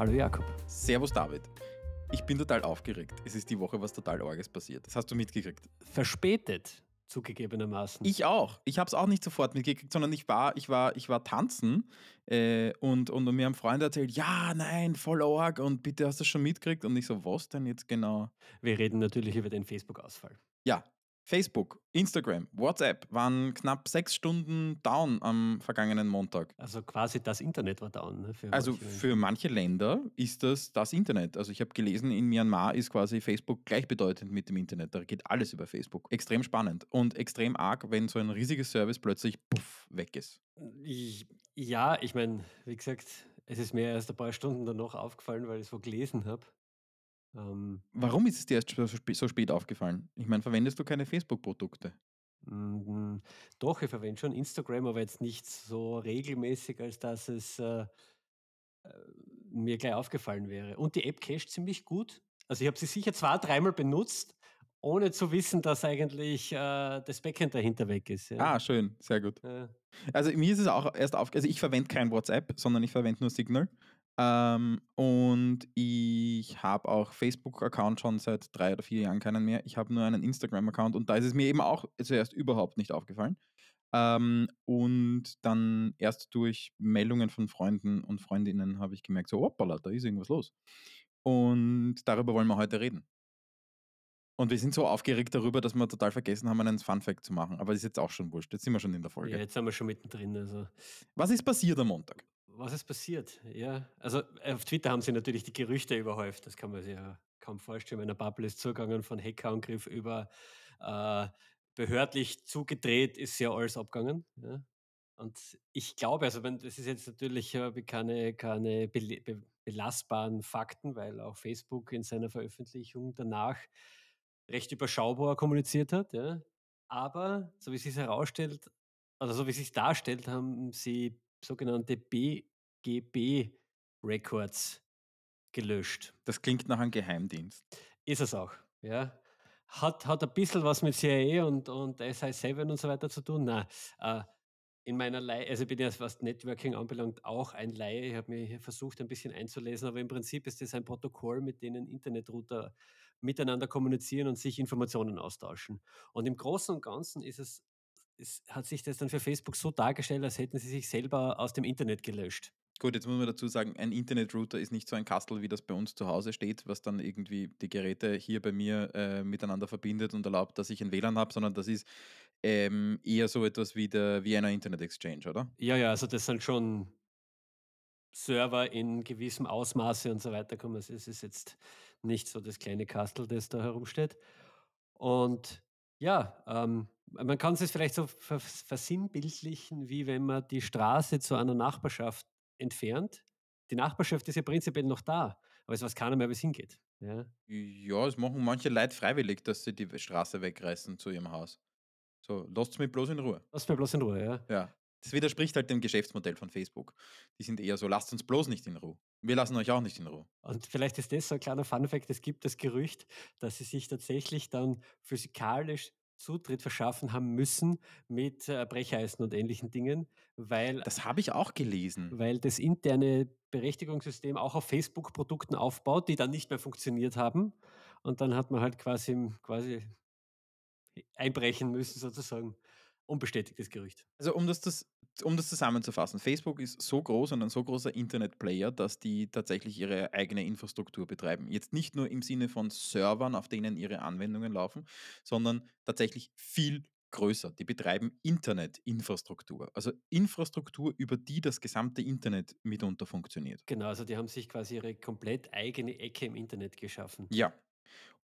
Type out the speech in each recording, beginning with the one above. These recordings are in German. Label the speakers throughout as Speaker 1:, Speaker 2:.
Speaker 1: Hallo Jakob.
Speaker 2: Servus David. Ich bin total aufgeregt. Es ist die Woche was total Orges passiert. Das hast du mitgekriegt.
Speaker 1: Verspätet, zugegebenermaßen.
Speaker 2: Ich auch. Ich habe es auch nicht sofort mitgekriegt, sondern ich war, ich war, ich war tanzen äh, und, und mir haben Freunde erzählt, ja, nein, voll Org und bitte hast du das schon mitgekriegt? Und ich so, was denn jetzt genau?
Speaker 1: Wir reden natürlich über den Facebook-Ausfall.
Speaker 2: Ja, Facebook, Instagram, WhatsApp waren knapp sechs Stunden down am vergangenen Montag.
Speaker 1: Also quasi das Internet war down. Ne,
Speaker 2: für also manche für manche Länder ist das das Internet. Also ich habe gelesen, in Myanmar ist quasi Facebook gleichbedeutend mit dem Internet. Da geht alles über Facebook. Extrem spannend und extrem arg, wenn so ein riesiges Service plötzlich puff, weg ist.
Speaker 1: Ich, ja, ich meine, wie gesagt, es ist mir erst ein paar Stunden danach aufgefallen, weil ich es wo gelesen habe.
Speaker 2: Ähm, Warum ist es dir erst so spät aufgefallen? Ich meine, verwendest du keine Facebook-Produkte?
Speaker 1: Mm, doch, ich verwende schon Instagram, aber jetzt nicht so regelmäßig, als dass es äh, äh, mir gleich aufgefallen wäre. Und die App cached ziemlich gut. Also ich habe sie sicher zwei, dreimal benutzt, ohne zu wissen, dass eigentlich äh, das Backend dahinter weg ist.
Speaker 2: Ja. Ah, schön, sehr gut. Ja. Also mir ist es auch erst auf, also ich verwende kein WhatsApp, sondern ich verwende nur Signal. Ähm, und ich habe auch Facebook-Account schon seit drei oder vier Jahren keinen mehr. Ich habe nur einen Instagram-Account und da ist es mir eben auch zuerst überhaupt nicht aufgefallen. Ähm, und dann erst durch Meldungen von Freunden und Freundinnen habe ich gemerkt, so, hoppala, da ist irgendwas los. Und darüber wollen wir heute reden. Und wir sind so aufgeregt darüber, dass wir total vergessen haben, einen Fun-Fact zu machen. Aber das ist jetzt auch schon wurscht. Jetzt sind wir schon in der Folge.
Speaker 1: Ja, jetzt sind wir schon mittendrin. Also.
Speaker 2: Was ist passiert am Montag?
Speaker 1: Was ist passiert? Ja, also auf Twitter haben sie natürlich die Gerüchte überhäuft. Das kann man sich ja kaum vorstellen. Meine Bubble ist zugegangen von Hackerangriff über äh, behördlich zugedreht, ist ja alles abgegangen. Ja. Und ich glaube, also wenn, das ist jetzt natürlich äh, keine, keine be be belastbaren Fakten, weil auch Facebook in seiner Veröffentlichung danach recht überschaubar kommuniziert hat. Ja. Aber so wie es sich herausstellt, oder so wie es sich darstellt, haben sie sogenannte BGB-Records gelöscht.
Speaker 2: Das klingt nach einem Geheimdienst.
Speaker 1: Ist es auch, ja. Hat, hat ein bisschen was mit CIA und, und SI7 und so weiter zu tun. Nein, äh, in meiner Laie, also ich bin ja, was Networking anbelangt, auch ein Laie. Ich habe mich versucht, ein bisschen einzulesen, aber im Prinzip ist das ein Protokoll, mit dem Internetrouter miteinander kommunizieren und sich Informationen austauschen. Und im Großen und Ganzen ist es es hat sich das dann für Facebook so dargestellt, als hätten sie sich selber aus dem Internet gelöscht.
Speaker 2: Gut, jetzt muss man dazu sagen, ein Internetrouter ist nicht so ein Kastel, wie das bei uns zu Hause steht, was dann irgendwie die Geräte hier bei mir äh, miteinander verbindet und erlaubt, dass ich ein WLAN habe, sondern das ist ähm, eher so etwas wie der Vienna Internet Exchange, oder?
Speaker 1: Ja, ja, also das sind schon Server in gewissem Ausmaße und so weiter. Es ist jetzt nicht so das kleine Kastel, das da herumsteht. Und ja, ähm, man kann es vielleicht so versinnbildlichen, wie wenn man die Straße zu einer Nachbarschaft entfernt. Die Nachbarschaft ist ja prinzipiell noch da, aber es weiß keiner mehr, wie es hingeht. Ja.
Speaker 2: Ja, es machen manche Leute freiwillig, dass sie die Straße wegreißen zu ihrem Haus. So, lasst mich bloß in Ruhe.
Speaker 1: Lasst mich bloß in Ruhe, ja.
Speaker 2: Ja. Das widerspricht halt dem Geschäftsmodell von Facebook. Die sind eher so, lasst uns bloß nicht in Ruhe. Wir lassen euch auch nicht in Ruhe.
Speaker 1: Und vielleicht ist das so ein kleiner Funfact, es gibt das Gerücht, dass sie sich tatsächlich dann physikalisch Zutritt verschaffen haben müssen mit äh, Brecheisen und ähnlichen Dingen, weil
Speaker 2: das habe ich auch gelesen,
Speaker 1: weil das interne Berechtigungssystem auch auf Facebook-Produkten aufbaut, die dann nicht mehr funktioniert haben und dann hat man halt quasi quasi einbrechen müssen sozusagen. Unbestätigtes Gerücht.
Speaker 2: Also um das, das, um das zusammenzufassen, Facebook ist so groß und ein so großer Internetplayer, dass die tatsächlich ihre eigene Infrastruktur betreiben. Jetzt nicht nur im Sinne von Servern, auf denen ihre Anwendungen laufen, sondern tatsächlich viel größer. Die betreiben Internetinfrastruktur, also Infrastruktur, über die das gesamte Internet mitunter funktioniert.
Speaker 1: Genau, also die haben sich quasi ihre komplett eigene Ecke im Internet geschaffen.
Speaker 2: Ja.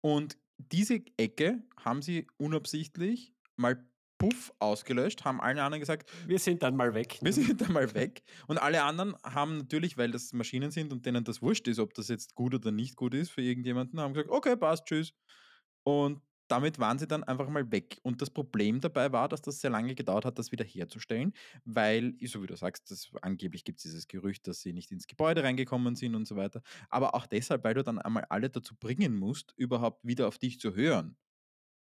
Speaker 2: Und diese Ecke haben sie unabsichtlich mal puff ausgelöscht, haben alle anderen gesagt,
Speaker 1: wir sind dann mal weg.
Speaker 2: Wir sind dann mal weg. Und alle anderen haben natürlich, weil das Maschinen sind und denen das wurscht ist, ob das jetzt gut oder nicht gut ist für irgendjemanden, haben gesagt, okay, passt, tschüss. Und damit waren sie dann einfach mal weg. Und das Problem dabei war, dass das sehr lange gedauert hat, das wieder herzustellen, weil, so wie du sagst, das, angeblich gibt es dieses Gerücht, dass sie nicht ins Gebäude reingekommen sind und so weiter. Aber auch deshalb, weil du dann einmal alle dazu bringen musst, überhaupt wieder auf dich zu hören.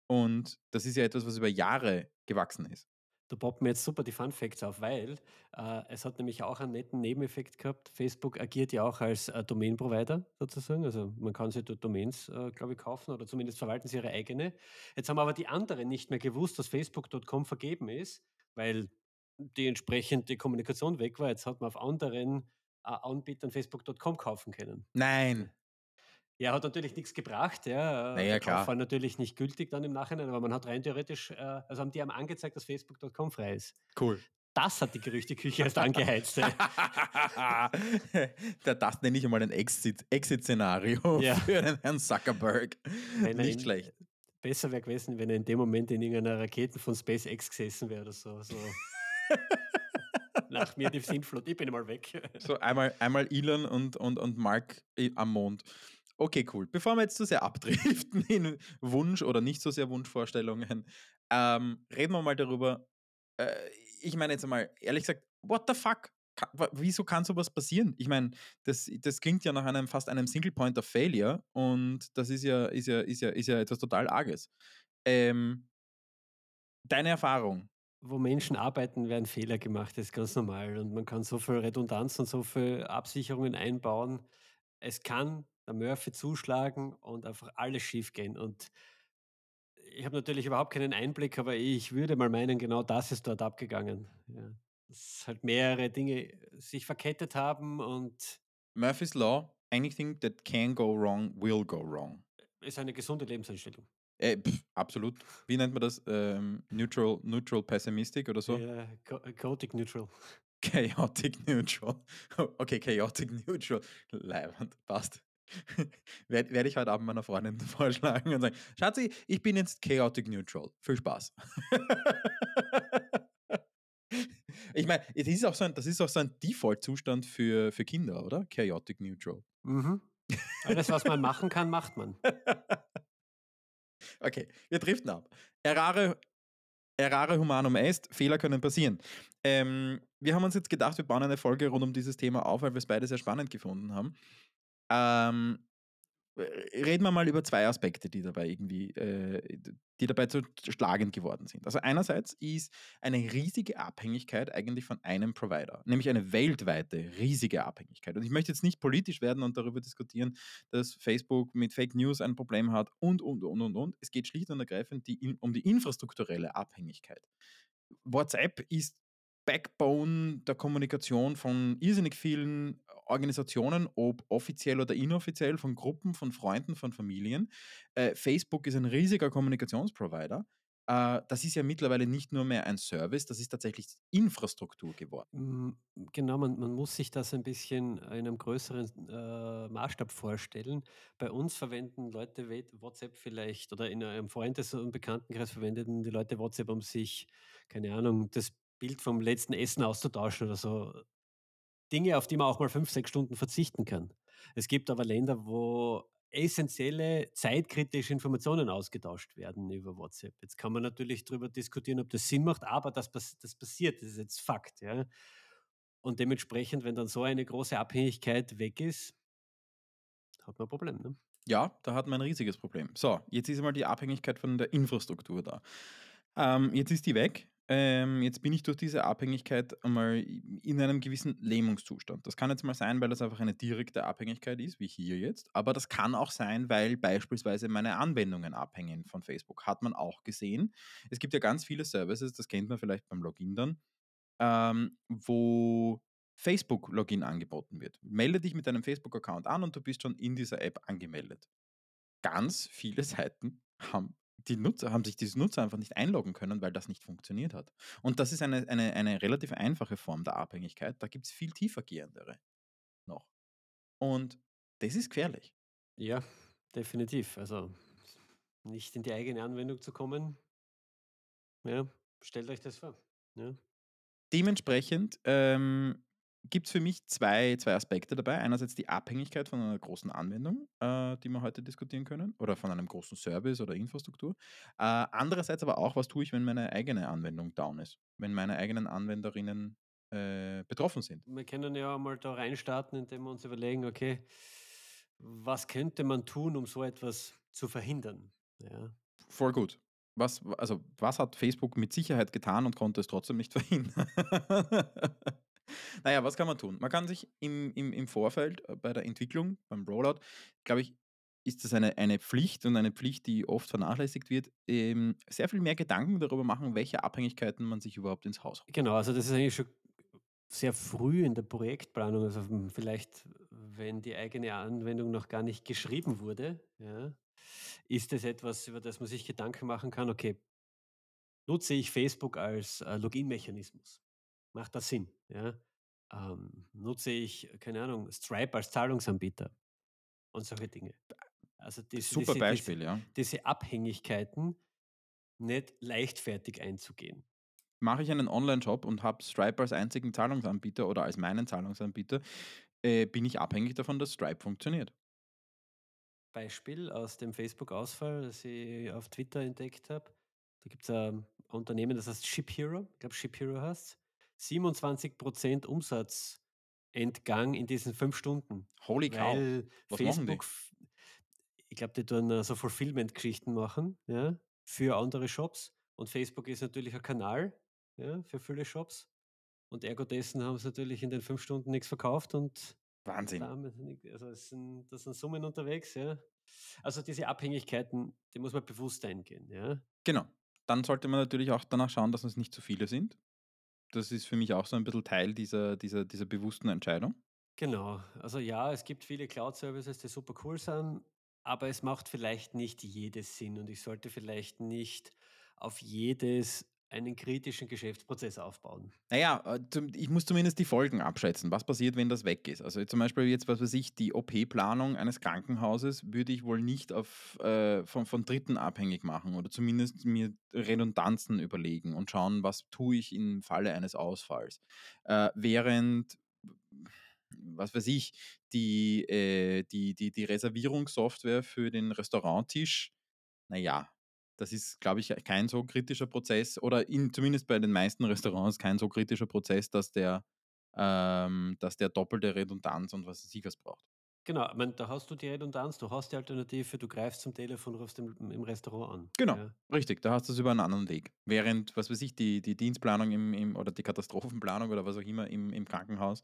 Speaker 2: Und das ist ja etwas, was über Jahre gewachsen ist.
Speaker 1: Da poppen mir jetzt super die Fun Facts auf, weil äh, es hat nämlich auch einen netten Nebeneffekt gehabt. Facebook agiert ja auch als äh, Domain-Provider sozusagen. Also man kann sich dort Domains, äh, glaube ich, kaufen oder zumindest verwalten sie ihre eigene. Jetzt haben aber die anderen nicht mehr gewusst, dass Facebook.com vergeben ist, weil die entsprechende Kommunikation weg war. Jetzt hat man auf anderen äh, Anbietern Facebook.com kaufen können.
Speaker 2: Nein.
Speaker 1: Ja, hat natürlich nichts gebracht, ja.
Speaker 2: Naja,
Speaker 1: Der
Speaker 2: klar.
Speaker 1: Kauf war natürlich nicht gültig dann im Nachhinein, aber man hat rein theoretisch, äh, also haben die haben angezeigt, dass Facebook.com frei ist.
Speaker 2: Cool.
Speaker 1: Das hat die Gerüchteküche erst angeheizt.
Speaker 2: das nenne ich einmal ein Exit- Exit-Szenario
Speaker 1: Ja.
Speaker 2: für den Herrn Zuckerberg.
Speaker 1: Wenn er
Speaker 2: Nicht schlecht.
Speaker 1: Besser wäre gewesen, wenn er in dem Moment in irgendeiner Rakete von SpaceX gesessen wäre oder so. so. Nach mir die Sintflut, ich bin mal weg.
Speaker 2: So einmal, einmal Elon und, und, und Mark i- am Mond. Okay, cool. Bevor wir jetzt zu sehr abdriften in Wunsch- oder nicht so sehr Wunschvorstellungen, ähm, reden wir mal darüber. Äh, ich meine jetzt einmal, ehrlich gesagt, what the fuck? Wieso kann sowas passieren? Ich meine, das, das klingt ja nach einem fast einem Single Point of Failure und das ist ja, ist ja, ist ja, ist ja etwas total Arges. Ähm, deine Erfahrung?
Speaker 1: Wo Menschen arbeiten, werden Fehler gemacht, das ist ganz normal. Und man kann so viel Redundanz und so viel Absicherungen einbauen. Es kann der Murphy zuschlagen und einfach alles schief gehen. Und ich habe natürlich überhaupt keinen Einblick, aber ich würde mal meinen, genau das ist dort abgegangen. Ja. Dass halt mehrere Dinge sich verkettet haben und
Speaker 2: Murphy's Law, anything that can go wrong will go wrong.
Speaker 1: ist eine gesunde Lebenseinstellung.
Speaker 2: Äh, pff, absolut. Wie nennt man das? Ähm, neutral, neutral Pessimistic oder so?
Speaker 1: Ja, Cha- Chaotic Neutral.
Speaker 2: Chaotic Neutral. Okay, Chaotic Neutral. Leibend, passt. Werde werd ich heute Abend meiner Freundin vorschlagen und sagen, Schatzi, ich bin jetzt Chaotic Neutral. Viel Spaß. ich meine, das ist auch so ein, so ein Default-Zustand für, für Kinder, oder? Chaotic Neutral.
Speaker 1: Mhm. Alles, was man machen kann, macht man.
Speaker 2: Okay, wir driften ab. Errare, errare humanum est, Fehler können passieren. Ähm, wir haben uns jetzt gedacht, wir bauen eine Folge rund um dieses Thema auf, weil wir es beide sehr spannend gefunden haben. Ähm, äh, reden wir mal über zwei Aspekte, die dabei irgendwie, äh, die dabei zu schlagend geworden sind. Also einerseits ist eine riesige Abhängigkeit eigentlich von einem Provider, nämlich eine weltweite riesige Abhängigkeit. Und ich möchte jetzt nicht politisch werden und darüber diskutieren, dass Facebook mit Fake News ein Problem hat und, und, und, und, und. Es geht schlicht und ergreifend die, um die infrastrukturelle Abhängigkeit. WhatsApp ist Backbone der Kommunikation von irrsinnig vielen Organisationen, ob offiziell oder inoffiziell, von Gruppen, von Freunden, von Familien. Äh, Facebook ist ein riesiger Kommunikationsprovider. Äh, das ist ja mittlerweile nicht nur mehr ein Service, das ist tatsächlich Infrastruktur geworden.
Speaker 1: Genau, man, man muss sich das ein bisschen in einem größeren äh, Maßstab vorstellen. Bei uns verwenden Leute WhatsApp vielleicht oder in einem Freundes- und Bekanntenkreis verwenden die Leute WhatsApp, um sich, keine Ahnung, das Bild vom letzten Essen auszutauschen oder so. Dinge, auf die man auch mal fünf, sechs Stunden verzichten kann. Es gibt aber Länder, wo essentielle, zeitkritische Informationen ausgetauscht werden über WhatsApp. Jetzt kann man natürlich darüber diskutieren, ob das Sinn macht, aber das, das passiert, das ist jetzt Fakt. Ja? Und dementsprechend, wenn dann so eine große Abhängigkeit weg ist, hat man ein Problem. Ne?
Speaker 2: Ja, da hat man ein riesiges Problem. So, jetzt ist mal die Abhängigkeit von der Infrastruktur da. Ähm, jetzt ist die weg. Ähm, jetzt bin ich durch diese Abhängigkeit einmal in einem gewissen Lähmungszustand. Das kann jetzt mal sein, weil das einfach eine direkte Abhängigkeit ist, wie hier jetzt. Aber das kann auch sein, weil beispielsweise meine Anwendungen abhängen von Facebook. Hat man auch gesehen. Es gibt ja ganz viele Services, das kennt man vielleicht beim Login dann, ähm, wo Facebook-Login angeboten wird. Melde dich mit deinem Facebook-Account an und du bist schon in dieser App angemeldet. Ganz viele Seiten haben, die Nutzer, haben sich diese Nutzer einfach nicht einloggen können, weil das nicht funktioniert hat. Und das ist eine, eine, eine relativ einfache Form der Abhängigkeit. Da gibt es viel tiefergehendere noch. Und das ist gefährlich.
Speaker 1: Ja, definitiv. Also nicht in die eigene Anwendung zu kommen. Ja, stellt euch das vor. Ja.
Speaker 2: Dementsprechend ähm, gibt es für mich zwei, zwei Aspekte dabei. Einerseits die Abhängigkeit von einer großen Anwendung, äh, die wir heute diskutieren können, oder von einem großen Service oder Infrastruktur. Äh, andererseits aber auch, was tue ich, wenn meine eigene Anwendung down ist, wenn meine eigenen Anwenderinnen äh, betroffen sind.
Speaker 1: Wir können ja mal da reinstarten, indem wir uns überlegen, okay, was könnte man tun, um so etwas zu verhindern? Ja.
Speaker 2: Voll gut. Was also, was hat Facebook mit Sicherheit getan und konnte es trotzdem nicht verhindern? Na ja, was kann man tun? Man kann sich im im im Vorfeld, äh, bei der Entwicklung, beim Rollout, glaube ich, ist das eine eine Pflicht und eine Pflicht, die oft vernachlässigt wird, ähm, sehr viel mehr Gedanken darüber machen, welche Abhängigkeiten man sich überhaupt ins Haus holt.
Speaker 1: Genau, also das ist eigentlich schon sehr früh in der Projektplanung, also, hm, vielleicht, wenn die eigene Anwendung noch gar nicht geschrieben wurde, ja, ist es etwas, über das man sich Gedanken machen kann: „Okay“ „nutze ich Facebook als, äh, Login-Mechanismus? Macht das Sinn?“ Ja? Ähm, nutze ich, keine Ahnung, Stripe als Zahlungsanbieter und solche Dinge. Also, diese
Speaker 2: Super
Speaker 1: diese diese
Speaker 2: Beispiel, ja.
Speaker 1: diese Abhängigkeiten nicht leichtfertig einzugehen.
Speaker 2: Mache ich einen Onlineshop und habe Stripe als einzigen Zahlungsanbieter oder als meinen Zahlungsanbieter, äh, bin ich abhängig davon, dass Stripe funktioniert.
Speaker 1: Beispiel aus dem Facebook-Ausfall, das ich auf Twitter entdeckt habe. Da gibt's ein Unternehmen, das heißt ShipHero. Ich glaube, ShipHero heißt's. 27% Umsatzentgang in diesen 5 Stunden,
Speaker 2: Holy cow,
Speaker 1: weil
Speaker 2: was?
Speaker 1: Facebook ich glaube, die tun, äh, so Fulfillment-Geschichten machen, ja, für andere Shops und Facebook ist natürlich ein Kanal, ja, für viele Shops und ergo dessen haben sie natürlich in den 5 Stunden nix verkauft und
Speaker 2: Wahnsinn.
Speaker 1: also, es sind da sind Summen unterwegs, ja. Also, diese Abhängigkeiten, die muss man bewusst eingehen, ja.
Speaker 2: Genau. Dann sollte man natürlich auch danach schauen, dass es nicht zu viele sind. Das ist für mich auch so ein bisschen Teil dieser dieser dieser bewussten Entscheidung.
Speaker 1: Genau. Also, ja, es gibt viele Cloud-Services, die super cool sind, aber es macht vielleicht nicht jedes Sinn und ich sollte vielleicht nicht auf jedes einen kritischen Geschäftsprozess aufbauen.
Speaker 2: Na ja, äh, ich muss zumindest die Folgen abschätzen. Was passiert, wenn das weg ist? Also, zum Beispiel jetzt, was weiß ich, die OP-Planung eines Krankenhauses würde ich wohl nicht auf äh, von von Dritten abhängig machen oder zumindest mir Redundanzen überlegen und schauen, was tue ich im Falle eines Ausfalls. Äh, während, was weiß ich, die äh, die die die Reservierungssoftware für den Restauranttisch, na ja, das ist, glaube ich, kein so kritischer Prozess oder in zumindest bei den meisten Restaurants kein so kritischer Prozess, dass der ähm, dass der doppelte Redundanz und was was braucht.
Speaker 1: Genau, ich meine, da hast du die Redundanz, du hast die Alternative, du greifst zum Telefon, rufst im im Restaurant an,
Speaker 2: Genau,
Speaker 1: ja.
Speaker 2: richtig, da hast du's über 'n anderen Weg. Während, was weiß ich, die die Dienstplanung im im oder die Katastrophenplanung oder was auch immer im im Krankenhaus,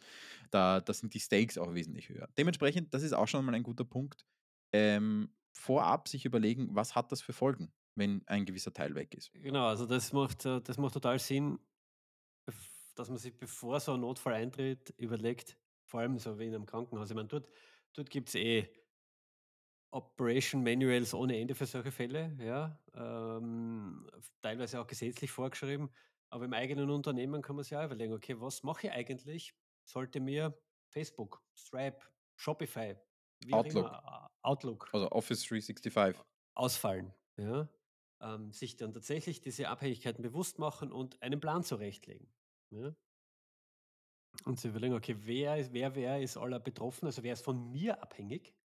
Speaker 2: da da sind die Stakes auch wesentlich höher. Dementsprechend, das ist auch schon mal ein guter Punkt, ähm, vorab sich überlegen, was hat das für Folgen, wenn ein gewisser Teil weg ist.
Speaker 1: Genau, also das macht äh, das macht total Sinn, dass man sich, bevor so ein Notfall eintritt, überlegt, vor allem so wie in einem Krankenhaus. Ich meine, dort dort gibt's eh Operation Manuals ohne Ende für solche Fälle, ja, ähm, teilweise auch gesetzlich vorgeschrieben. Aber im eigenen Unternehmen kann man sich auch überlegen: „Okay, was mache ich eigentlich, sollte mir Facebook, Stripe, Shopify, immer,
Speaker 2: Outlook.
Speaker 1: A Outlook
Speaker 2: Also, Office 365.
Speaker 1: ausfallen“, ja? Ähm, sich dann tatsächlich diese Abhängigkeiten bewusst machen und einen Plan zurechtlegen, ja? Und sich überlegen: „Okay, wer ist wer wer ist aller betroffen? Also, wer ist von mir abhängig?“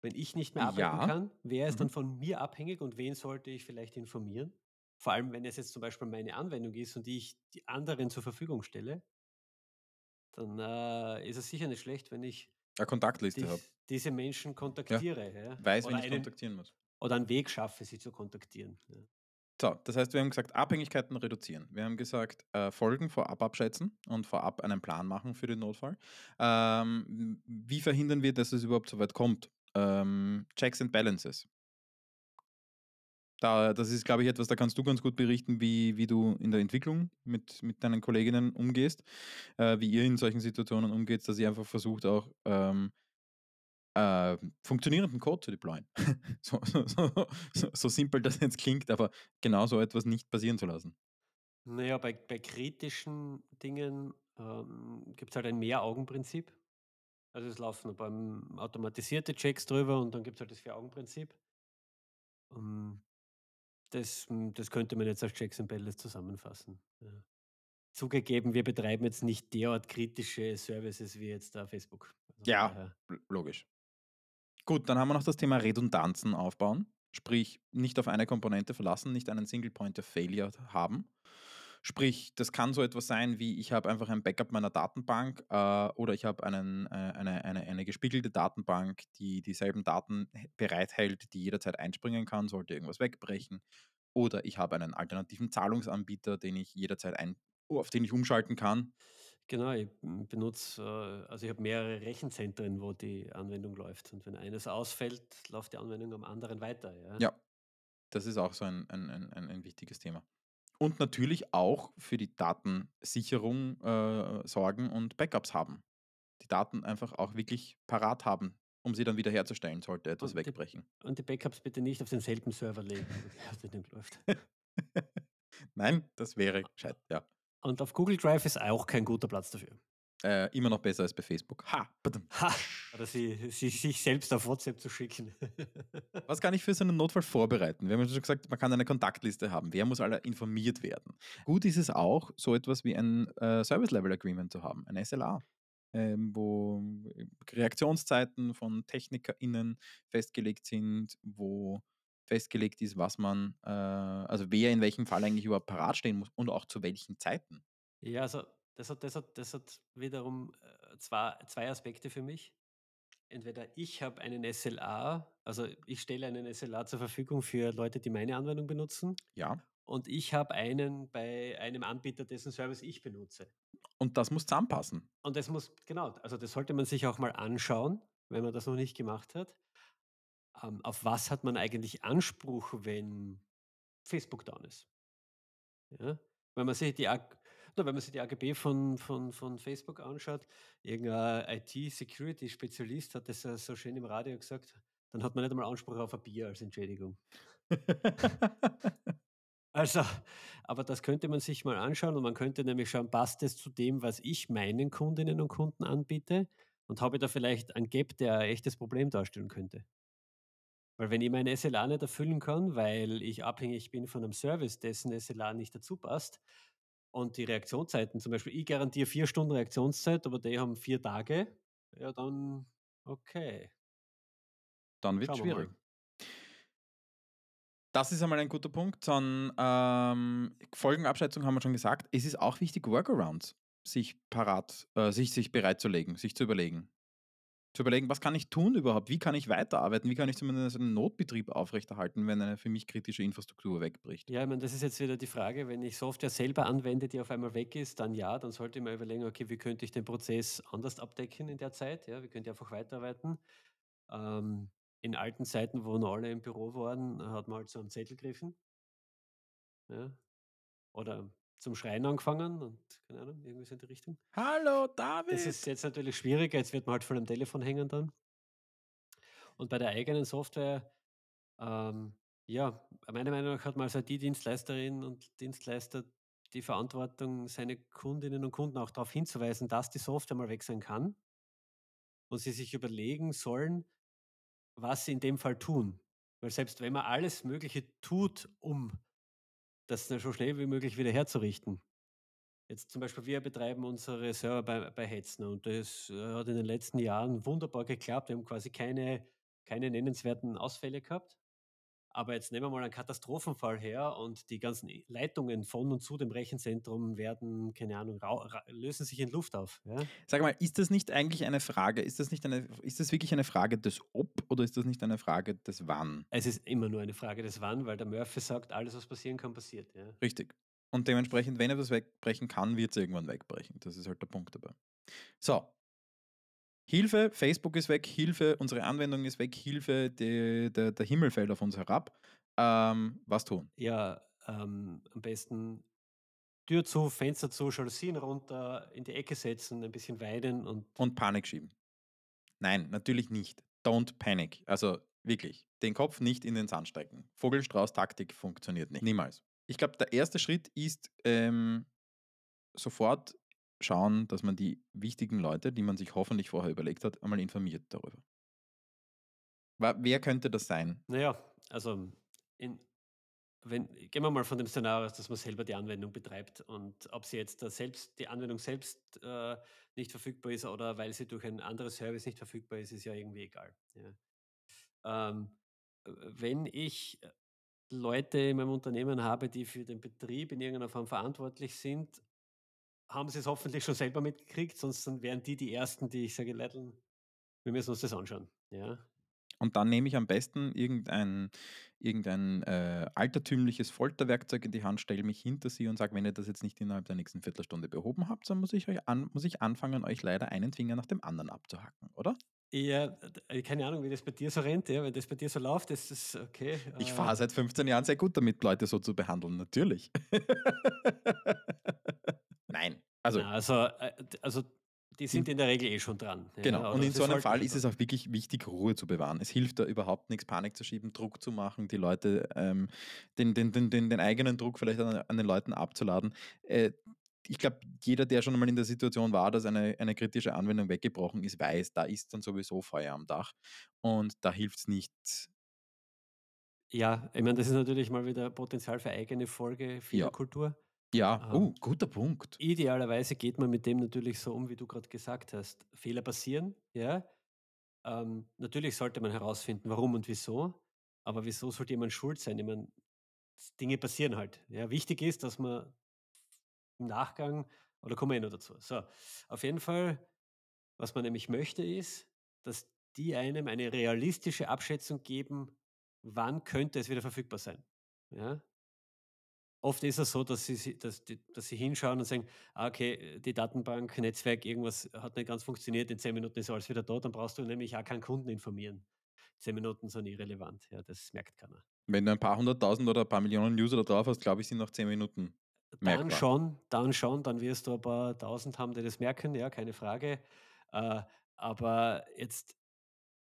Speaker 1: Wenn ich nicht mehr arbeiten
Speaker 2: Ja,
Speaker 1: kann, wer ist dann
Speaker 2: mhm.
Speaker 1: von mir abhängig und wen sollte ich vielleicht informieren? Vor allem, wenn es jetzt zum Beispiel meine Anwendung ist und ich die anderen zur Verfügung stelle dann, äh, ist es sicher nicht schlecht, wenn ich
Speaker 2: 'Ne Kontaktliste habe.
Speaker 1: dies diese Menschen
Speaker 2: Ja,
Speaker 1: kontaktiere, ja,
Speaker 2: weiß, wen
Speaker 1: oder
Speaker 2: ich
Speaker 1: einen
Speaker 2: kontaktieren muss.
Speaker 1: Oder einen Weg schaffe, sie zu kontaktieren, ja.
Speaker 2: So, das heißt, wir haben gesagt, Abhängigkeiten reduzieren. Wir haben gesagt, äh, Folgen vorab abschätzen und vorab einen Plan machen für den Notfall. Ähm, wie verhindern wir, dass es überhaupt so weit kommt? Ähm, Checks and Balances. Da das ist, glaube ich, etwas, da kannst du ganz gut berichten, wie wie du in der Entwicklung mit mit deinen Kolleginnen umgehst, äh, wie ihr in solchen Situationen umgeht, dass ihr einfach versucht auch, ähm äh, funktionierenden Code zu deployen. So so so so simpel das jetzt klingt, aber genau so etwas nicht passieren zu lassen.
Speaker 1: Na ja, bei bei kritischen Dingen, ähm, gibt's halt ein Mehraugenprinzip. Also, es laufen beim automatisierte Checks drüber und dann gibt's halt das Vier-Augen-Prinzip. Ähm, das das könnte man jetzt als Checks and Balance zusammenfassen, ja. Zugegeben, wir betreiben jetzt nicht derart kritische Services wie jetzt da Facebook. Also,
Speaker 2: Ja, logisch. Gut, dann haben wir noch das Thema Redundanzen aufbauen, sprich nicht auf eine Komponente verlassen, nicht einen Single Point of Failure haben. Sprich, das kann so etwas sein wie, ich habe einfach ein Backup meiner Datenbank äh, oder ich habe äh, eine, eine, eine gespiegelte Datenbank, die dieselben Daten bereithält, die jederzeit einspringen kann, sollte irgendwas wegbrechen. Oder ich habe einen alternativen Zahlungsanbieter, den ich jederzeit ein, auf den ich umschalten kann.
Speaker 1: Genau, ich benutze, äh, also ich habe mehrere Rechenzentren, wo die Anwendung läuft. Und wenn eines ausfällt, läuft die Anwendung am anderen weiter. Ja,
Speaker 2: Ja, das ist auch so ein, ein, ein, ein, wichtiges Thema. Und natürlich auch für die Datensicherung äh, sorgen und Backups haben. Die Daten einfach auch wirklich parat haben, um sie dann wieder herzustellen, sollte etwas
Speaker 1: Und die,
Speaker 2: wegbrechen.
Speaker 1: und die Backups bitte nicht auf denselben Server legen, wo die Anwendung läuft.
Speaker 2: Nein, das wäre gescheit, ja.
Speaker 1: Und auf Google Drive ist auch kein guter Platz dafür.
Speaker 2: Äh, immer noch besser als bei Facebook. Ha! badum.
Speaker 1: Ha! Oder sie, sie sich selbst auf WhatsApp zu schicken.
Speaker 2: Was kann ich für so einen Notfall vorbereiten? Wir haben ja schon gesagt, man kann eine Kontaktliste haben. Wer muss alle informiert werden? Gut ist es auch, so etwas wie ein äh, Service Level Agreement zu haben, ein SLA, ähm, wo Reaktionszeiten von TechnikerInnen festgelegt sind, wo festgelegt ist, was man, äh, also wer in welchem Fall eigentlich überhaupt parat stehen muss und auch zu welchen Zeiten.
Speaker 1: Ja, also das hat, das hat, das hat wiederum äh, zwei, zwei Aspekte für mich. Entweder ich habe einen SLA, also ich stelle einen SLA zur Verfügung für Leute, die meine Anwendung benutzen.
Speaker 2: Ja.
Speaker 1: Und ich habe einen bei einem Anbieter, dessen Service ich benutze.
Speaker 2: Und das muss zusammenpassen.
Speaker 1: Und das muss, genau, also das sollte man sich auch mal anschauen, wenn man das noch nicht gemacht hat. Ähm, auf was hat man eigentlich Anspruch, wenn Facebook down ist? Ja? Wenn man sich die, na, wenn man sich die AGB von, von, von Facebook anschaut, irgendein IT-Security-Spezialist hat das so schön im Radio gesagt, dann hat man nicht einmal Anspruch auf ein Bier als Entschädigung. Also, aber das könnte man sich mal anschauen und man könnte nämlich schauen, passt es zu dem, was ich meinen Kundinnen und Kunden anbiete und habe da vielleicht ein Gap, der ein echtes Problem darstellen könnte. Weil wenn ich mein SLA nicht erfüllen kann, weil ich abhängig bin von einem Service, dessen SLA nicht dazu passt und die Reaktionszeiten, zum Beispiel ich garantiere vier Stunden Reaktionszeit, aber die haben vier Tage, ja dann okay.
Speaker 2: Dann wird es
Speaker 1: Schauen wir
Speaker 2: schwierig. Das ist einmal ein guter Punkt. Dann ähm, Folgenabschätzung haben wir schon gesagt. Es ist auch wichtig, Workarounds sich parat, äh, sich, sich bereitzulegen, sich zu überlegen. Zu überlegen, was kann ich tun überhaupt? Wie kann ich weiterarbeiten? Wie kann ich zumindest einen Notbetrieb aufrechterhalten, wenn eine für mich kritische Infrastruktur wegbricht?
Speaker 1: Ja, ich meine, das ist jetzt wieder die Frage, wenn ich Software selber anwende, die auf einmal weg ist, dann ja, dann sollte ich mir überlegen, okay, wie könnte ich den Prozess anders abdecken in der Zeit? Ja, wie könnte ich einfach weiterarbeiten? Ähm, in alten Zeiten, wo alle im Büro waren, hat man halt so einen Zettel gegriffen. Ja. Oder zum Schreien angefangen und keine Ahnung, irgendwie so in die Richtung.
Speaker 2: Hallo,
Speaker 1: Das
Speaker 2: David!
Speaker 1: ist jetzt natürlich schwieriger, jetzt wird man halt von einem Telefon hängen dann. Und bei der eigenen Software, ähm, ja, meiner Meinung nach hat man als IT-Dienstleisterin und Dienstleister die Verantwortung, seine Kundinnen und Kunden auch darauf hinzuweisen, dass die Software mal weg sein kann und sie sich überlegen sollen, was sie in dem Fall tun. Weil selbst wenn man alles Mögliche tut, um das so schnell wie möglich wieder herzurichten. Jetzt zum Beispiel, wir betreiben unsere Server bei, bei Hetzner und das äh, hat in den letzten Jahren wunderbar geklappt. Wir haben quasi keine, keine nennenswerten Ausfälle gehabt. Aber jetzt nehmen wir mal einen Katastrophenfall her und die ganzen Leitungen von und zu dem Rechenzentrum werden, keine Ahnung, lösen sich in Luft auf. Ja?
Speaker 2: Sag mal, ist das nicht eigentlich eine Frage, ist das nicht eine, ist das wirklich eine Frage des Ob oder ist das nicht eine Frage des Wann?
Speaker 1: Es ist immer nur eine Frage des Wann, weil der Murphy sagt, alles, was passieren kann, passiert. Ja?
Speaker 2: Richtig. Und dementsprechend, wenn er das wegbrechen kann, wird es irgendwann wegbrechen. Das ist halt der Punkt dabei. So. Hilfe, Facebook ist weg, Hilfe, unsere Anwendung ist weg, Hilfe, die, der, der Himmel fällt auf uns herab. Ähm, was tun?
Speaker 1: Ja, ähm, am besten Tür zu, Fenster zu, Jalousien runter, in die Ecke setzen, ein bisschen weinen und
Speaker 2: Und Panik schieben. Nein, natürlich nicht. Don't panic. Also wirklich, den Kopf nicht in den Sand stecken. Vogelstrauß-Taktik funktioniert nicht. Niemals. Ich glaube, der erste Schritt ist ähm, sofort schauen, dass man die wichtigen Leute, die man sich hoffentlich vorher überlegt hat, einmal informiert darüber. Wer könnte das sein?
Speaker 1: naja, also in, wenn, gehen wir mal von dem Szenario aus, dass man selber die Anwendung betreibt und ob sie jetzt selbst, die Anwendung selbst äh, nicht verfügbar ist oder weil sie durch ein anderes Service nicht verfügbar ist, ist ja irgendwie egal. Ja. Ähm, äh, wenn ich Leute in meinem Unternehmen habe, die für den Betrieb in irgendeiner Form verantwortlich sind, haben sie es hoffentlich schon selber mitgekriegt, sonst wären die die Ersten, die ich sage: „Leitl, wir müssen uns das anschauen“, ja?
Speaker 2: Und dann nehme ich am besten irgendein irgendein, äh, altertümliches Folterwerkzeug in die Hand, stelle mich hinter sie und sage: „Wenn ihr das jetzt nicht innerhalb der nächsten Viertelstunde behoben habt, dann muss ich euch an muss ich anfangen, euch leider einen Finger nach dem anderen abzuhacken“, oder?
Speaker 1: Ja, äh, keine Ahnung, wie das bei dir so rennt, ja. Wenn das bei dir so läuft, ist das okay.
Speaker 2: Ich
Speaker 1: Äh,
Speaker 2: fahre seit 15 Jahren sehr gut damit, Leute so zu behandeln, natürlich. Also
Speaker 1: na, also, äh, also, die sind in der Regel eh schon dran, ja,
Speaker 2: Genau. Und in so einem Fall ist es auch wirklich wichtig, Ruhe zu bewahren. Es hilft da überhaupt nichts, Panik zu schieben, Druck zu machen, die Leute, ähm, den, den, den, den, den eigenen Druck vielleicht an, an den Leuten abzuladen. Äh, ich glaube, jeder, der schon mal in der Situation war, dass eine, eine kritische Anwendung weggebrochen ist, weiß, da ist dann sowieso Feuer am Dach. Und da hilft es nicht.
Speaker 1: Ja, ich meine, das ist natürlich mal wieder Potenzial für eigene Folge Fehlerkultur.
Speaker 2: ja, oh,
Speaker 1: Ähm,
Speaker 2: guter Punkt.
Speaker 1: idealerweise geht man mit dem natürlich so um, wie du gerade gesagt hast. Fehler passieren, ja. Ähm, natürlich sollte man herausfinden, warum und wieso, aber wieso sollte jemand schuld sein? Ich meine, Dinge passieren halt, ja. Wichtig ist, dass man im Nachgang oder kommen wir eh noch dazu. So, auf jeden Fall, was man nämlich möchte, ist, dass die einem eine realistische Abschätzung geben, wann könnte es wieder verfügbar sein, ja? Oft ist es so, dass sie si dass dass sie hinschauen und sagen: „Ah, okay, die Datenbank, Netzwerk, irgendwas hat nicht ganz funktioniert, in 10 Minuten ist alles wieder da.“ Dann brauchst du nämlich auch keinen Kunden informieren. 10 Minuten sind irrelevant, ja, das merkt keiner.
Speaker 2: Wenn du ein paar hunderttausend oder ein paar Millionen User da drauf hast, glaube ich, sind nach 10 Minuten
Speaker 1: Dann
Speaker 2: merkbar.
Speaker 1: schon dann schon, dann wirst du ein paar Tausend haben, die das merken, ja, keine Frage. Äh, aber jetzt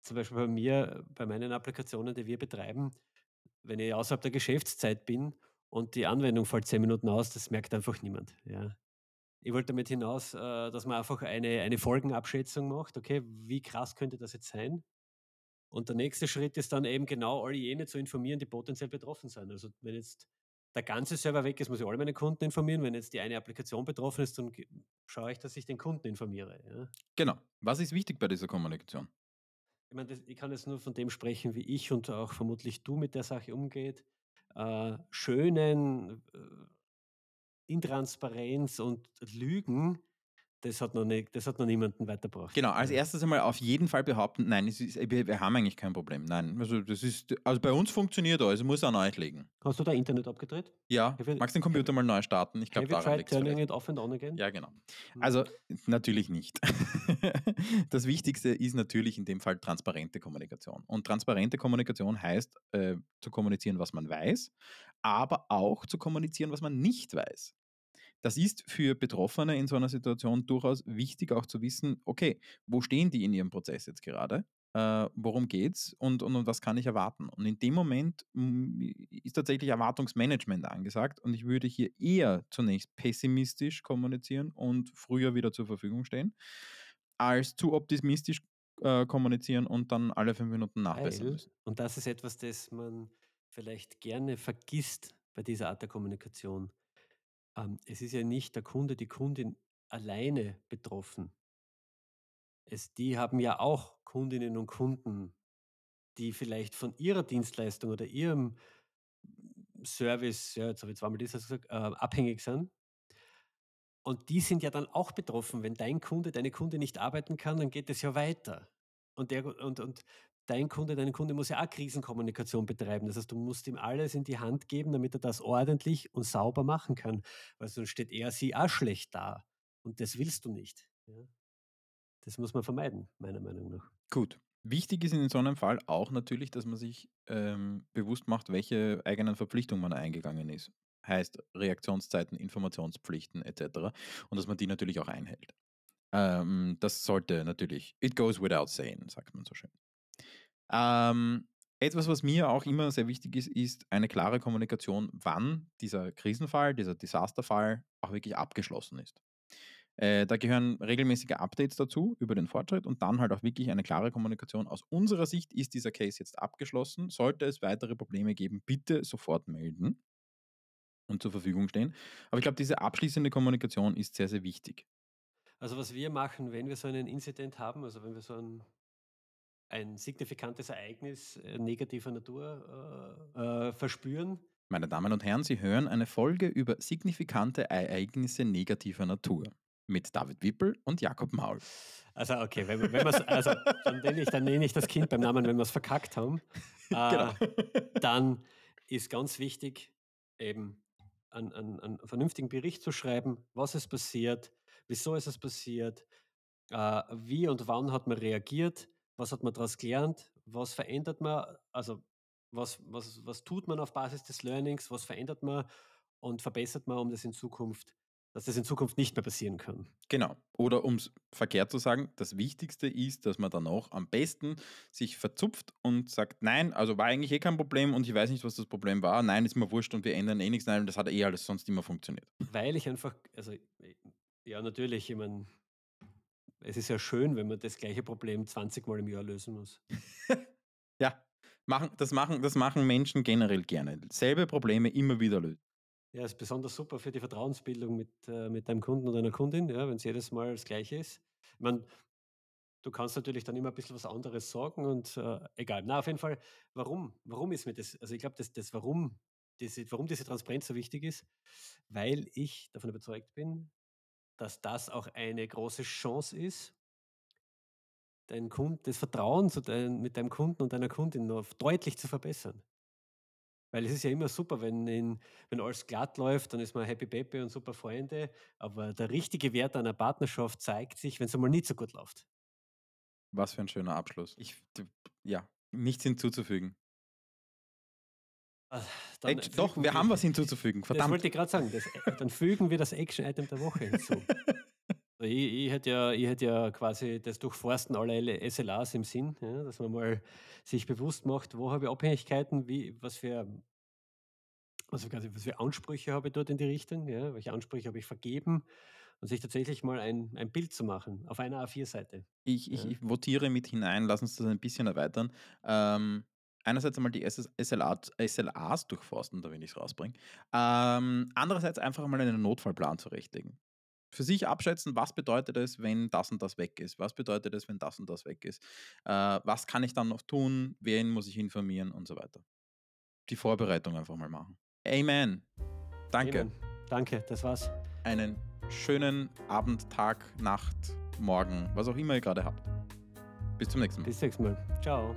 Speaker 1: zum Beispiel bei mir, bei meinen Applikationen, die wir betreiben, wenn ich außerhalb der Geschäftszeit bin und die Anwendung fällt 10 Minuten aus, das merkt einfach niemand, ja. Ich wollte damit hinaus, äh, dass man einfach eine eine Folgenabschätzung macht. Okay, wie krass könnte das jetzt sein? Und der nächste Schritt ist dann eben genau all jene zu informieren, die potenziell betroffen sind. Also, wenn jetzt der ganze Server weg ist, muss ich alle meine Kunden informieren. Wenn jetzt die eine Applikation betroffen ist, dann schaue ich, dass ich den Kunden informiere, ja.
Speaker 2: Genau. Was ist wichtig bei dieser Kommunikation?
Speaker 1: Ich meine, das ich kann jetzt nur von dem sprechen, wie ich und auch vermutlich du mit der Sache umgeht. Äh, schönen, äh, Intransparenz und Lügen Das hat noch nicht das hat noch niemanden weitergebracht.
Speaker 2: Genau, als erstes einmal auf jeden Fall behaupten, nein, es ist, wir, wir haben eigentlich kein Problem. Nein, also das ist, also bei uns funktioniert alles, muss an euch liegen.
Speaker 1: Hast du da Internet abgedreht?
Speaker 2: Ja,
Speaker 1: Have
Speaker 2: magst du den Computer mal neu starten? Ich glaube, daran liegt
Speaker 1: turning it off and on again?
Speaker 2: Ja, genau.
Speaker 1: Hm.
Speaker 2: Also natürlich nicht. das Wichtigste ist natürlich in dem Fall transparente Kommunikation. Und transparente Kommunikation heißt, äh, zu kommunizieren, was man weiß, aber auch zu kommunizieren, was man nicht weiß. Das ist für Betroffene in so einer Situation durchaus wichtig, auch zu wissen, okay, wo stehen die in ihrem Prozess jetzt gerade? Äh, worum geht's und, und, und was kann ich erwarten? Und in dem Moment mm, ist tatsächlich Erwartungsmanagement angesagt und ich würde hier eher zunächst pessimistisch kommunizieren und früher wieder zur Verfügung stehen, als zu optimistisch äh, kommunizieren und dann alle fünf Minuten nachbessern müssen.
Speaker 1: und das ist etwas, das man vielleicht gerne vergisst bei dieser Art der Kommunikation. Ähm, es ist ja nicht der Kunde, die Kundin alleine betroffen. Es, die haben ja auch Kundinnen und Kunden, die vielleicht von ihrer Dienstleistung oder ihrem Service, ja, jetzt habe ich zweimal das gesagt, äh, abhängig sind. Und die sind ja dann auch betroffen. Wenn dein Kunde, deine Kunde nicht arbeiten kann, dann geht es ja weiter. Und, der, und, und dein Kunde, deine Kunde muss ja auch Krisenkommunikation betreiben. Das heißt, du musst ihm alles in die Hand geben, damit er das ordentlich und sauber machen kann. Weil sonst steht er sie auch schlecht da. Und das willst du nicht. Ja? Das muss man vermeiden, meiner Meinung nach.
Speaker 2: Gut. Wichtig ist in so einem Fall auch natürlich, dass man sich ähm, bewusst macht, welche eigenen Verpflichtungen man eingegangen ist. Heißt Reaktionszeiten, Informationspflichten etc. Und dass man die natürlich auch einhält. Ähm, das sollte natürlich, it goes without saying, sagt man so schön. Ähm, etwas, was mir auch immer sehr wichtig ist, ist eine klare Kommunikation, wann dieser Krisenfall, dieser Desasterfall auch wirklich abgeschlossen ist. Äh, da gehören regelmäßige Updates dazu über den Fortschritt und dann halt auch wirklich eine klare Kommunikation. Aus unserer Sicht ist dieser Case jetzt abgeschlossen. Sollte es weitere Probleme geben, bitte sofort melden und zur Verfügung stehen. Aber ich glaube, diese abschließende Kommunikation ist sehr, sehr wichtig.
Speaker 1: Also was wir machen, wenn wir so einen Incident haben, also wenn wir so einen ein signifikantes Ereignis äh, negativer Natur äh, äh, verspüren.
Speaker 2: Meine Damen und Herren, Sie hören eine Folge über signifikante Ereignisse negativer Natur mit David Wippel und Jakob Maul.
Speaker 1: Also okay, wenn, wenn also dann nenne, ich, dann nenne ich das Kind beim Namen, wenn wir es verkackt haben. Äh, genau. dann ist ganz wichtig, eben einen, einen, einen, vernünftigen Bericht zu schreiben, was ist passiert, wieso ist es passiert, äh, wie und wann hat man reagiert, was hat man daraus gelernt, was verändert man, also was, was, was tut man auf Basis des Learnings, was verändert man und verbessert man, um das in Zukunft dass das in Zukunft nicht mehr passieren kann.
Speaker 2: Genau. Oder um es verkehrt zu sagen, das Wichtigste ist, dass man dann auch am besten sich verzupft und sagt, nein, also war eigentlich eh kein Problem und ich weiß nicht, was das Problem war. Nein, ist mir wurscht und wir ändern eh nichts. Nein, das hat eh alles sonst immer funktioniert.
Speaker 1: Weil ich einfach, also ja, natürlich, ich meine, es ist ja schön, wenn man das gleiche Problem 20 Mal im Jahr lösen muss.
Speaker 2: ja, machen, das, machen, das machen Menschen generell gerne. Selbe Probleme immer wieder lösen.
Speaker 1: Ja, ist besonders super für die Vertrauensbildung mit, äh, mit deinem Kunden oder deiner Kundin, ja, wenn es jedes Mal das Gleiche ist. Ich meine, du kannst natürlich dann immer ein bisschen was anderes sagen und äh, egal. Na, auf jeden Fall, warum? Warum ist mir das, also ich glaube, das, das warum, diese, warum diese Transparenz so wichtig ist, weil ich davon überzeugt bin, dass das auch eine große Chance ist, dein Kund, das Vertrauen zu dein, mit deinem Kunden und deiner Kundin noch deutlich zu verbessern. Weil es ist ja immer super, wenn, in, wenn alles glatt läuft, dann ist man Happy Baby und super Freunde. Aber der richtige Wert einer Partnerschaft zeigt sich, wenn es einmal nicht so gut läuft.
Speaker 2: Was für ein schöner Abschluss. Ich, ja, nichts hinzuzufügen.
Speaker 1: Ah,
Speaker 2: dann Action, doch, wir haben was hinzuzufügen. Verdammt.
Speaker 1: Das wollte ich gerade sagen. Das, dann fügen wir das Action-Item der Woche hinzu. Ich, ich, hätte ja, ich hätte ja quasi das Durchforsten aller SLAs im Sinn, ja, dass man mal sich bewusst macht, wo habe ich Abhängigkeiten, wie, was für also quasi, was für Ansprüche habe ich dort in die Richtung, ja, welche Ansprüche habe ich vergeben und sich tatsächlich mal ein, ein Bild zu machen auf einer A4-Seite.
Speaker 2: Ich, ich, ja. ich votiere mit hinein, lass uns das ein bisschen erweitern. Ähm, einerseits einmal die SLA, SLAs durchforsten, da will ich es rausbringen. Ähm, andererseits einfach mal einen Notfallplan zurechtlegen für sich abschätzen, was bedeutet es, wenn das und das weg ist? Was bedeutet es, wenn das und das weg ist? Äh, was kann ich dann noch tun? Wen muss ich informieren und so weiter? Die Vorbereitung einfach mal machen. Amen. Danke. Amen.
Speaker 1: Danke, das war's.
Speaker 2: Einen schönen Abend, Tag, Nacht, Morgen, was auch immer ihr gerade habt. Bis zum nächsten Mal.
Speaker 1: Bis zum nächsten Mal. Ciao.